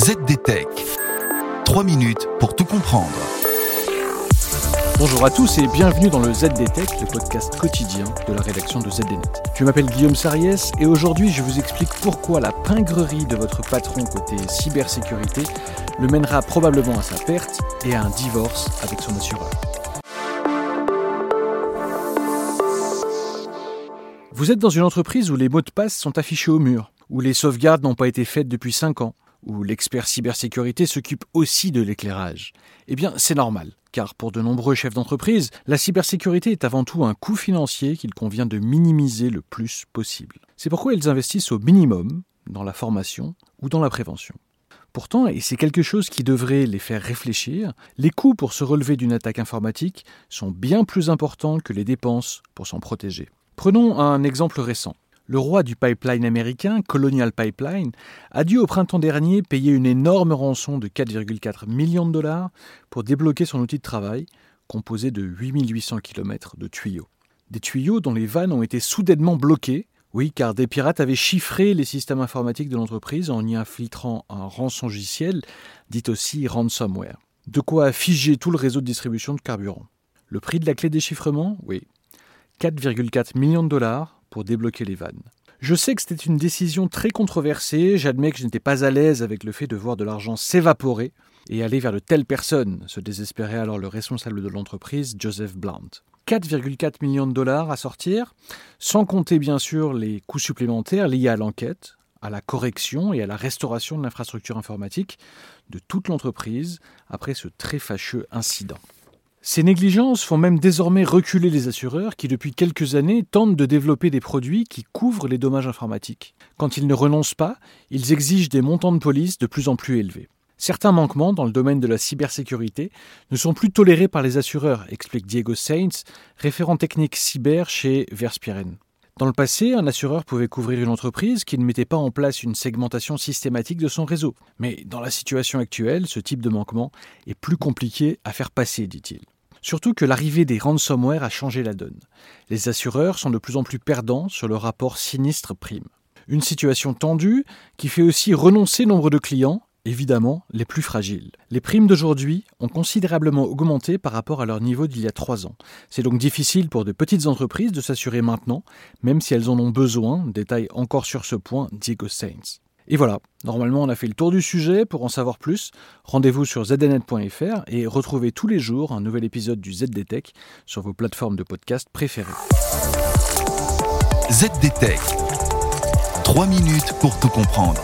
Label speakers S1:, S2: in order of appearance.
S1: ZDTech. 3 minutes pour tout comprendre.
S2: Bonjour à tous et bienvenue dans le ZDTech, le podcast quotidien de la rédaction de ZDNet. Je m'appelle Guillaume Sariès et aujourd'hui je vous explique pourquoi la pingrerie de votre patron côté cybersécurité le mènera probablement à sa perte et à un divorce avec son assureur. Vous êtes dans une entreprise où les mots de passe sont affichés au mur, où les sauvegardes n'ont pas été faites depuis 5 ans, où l'expert cybersécurité s'occupe aussi de l'éclairage. Eh bien, c'est normal, car pour de nombreux chefs d'entreprise, la cybersécurité est avant tout un coût financier qu'il convient de minimiser le plus possible. C'est pourquoi ils investissent au minimum dans la formation ou dans la prévention. Pourtant, et c'est quelque chose qui devrait les faire réfléchir, les coûts pour se relever d'une attaque informatique sont bien plus importants que les dépenses pour s'en protéger. Prenons un exemple récent. Le roi du pipeline américain, Colonial Pipeline, a dû au printemps dernier payer une énorme rançon de 4,4 millions de dollars pour débloquer son outil de travail, composé de 8800 km de tuyaux. Des tuyaux dont les vannes ont été soudainement bloquées, oui, car des pirates avaient chiffré les systèmes informatiques de l'entreprise en y infiltrant un rançongiciel, dit aussi ransomware. De quoi figer tout le réseau de distribution de carburant. Le prix de la clé déchiffrement Oui, 4,4 millions de dollars pour débloquer les vannes. Je sais que c'était une décision très controversée, j'admets que je n'étais pas à l'aise avec le fait de voir de l'argent s'évaporer et aller vers de telles personnes, se désespérait alors le responsable de l'entreprise, Joseph Blount. 4,4 millions de dollars à sortir, sans compter bien sûr les coûts supplémentaires liés à l'enquête, à la correction et à la restauration de l'infrastructure informatique de toute l'entreprise après ce très fâcheux incident. Ces négligences font même désormais reculer les assureurs qui, depuis quelques années, tentent de développer des produits qui couvrent les dommages informatiques. Quand ils ne renoncent pas, ils exigent des montants de police de plus en plus élevés. Certains manquements dans le domaine de la cybersécurité ne sont plus tolérés par les assureurs, explique Diego Sainz, référent technique cyber chez Verspiren. Dans le passé, un assureur pouvait couvrir une entreprise qui ne mettait pas en place une segmentation systématique de son réseau. Mais dans la situation actuelle, ce type de manquement est plus compliqué à faire passer, dit-il. Surtout que l'arrivée des ransomware a changé la donne. Les assureurs sont de plus en plus perdants sur le rapport sinistre-prime. Une situation tendue qui fait aussi renoncer nombre de clients évidemment les plus fragiles. Les primes d'aujourd'hui ont considérablement augmenté par rapport à leur niveau d'il y a trois ans. C'est donc difficile pour de petites entreprises de s'assurer maintenant, même si elles en ont besoin, détaille encore sur ce point Diego Sainz. Et voilà, normalement on a fait le tour du sujet. Pour en savoir plus, rendez-vous sur zdnet.fr et retrouvez tous les jours un nouvel épisode du ZDTech sur vos plateformes de podcast préférées.
S1: ZDTech. 3 minutes pour tout comprendre.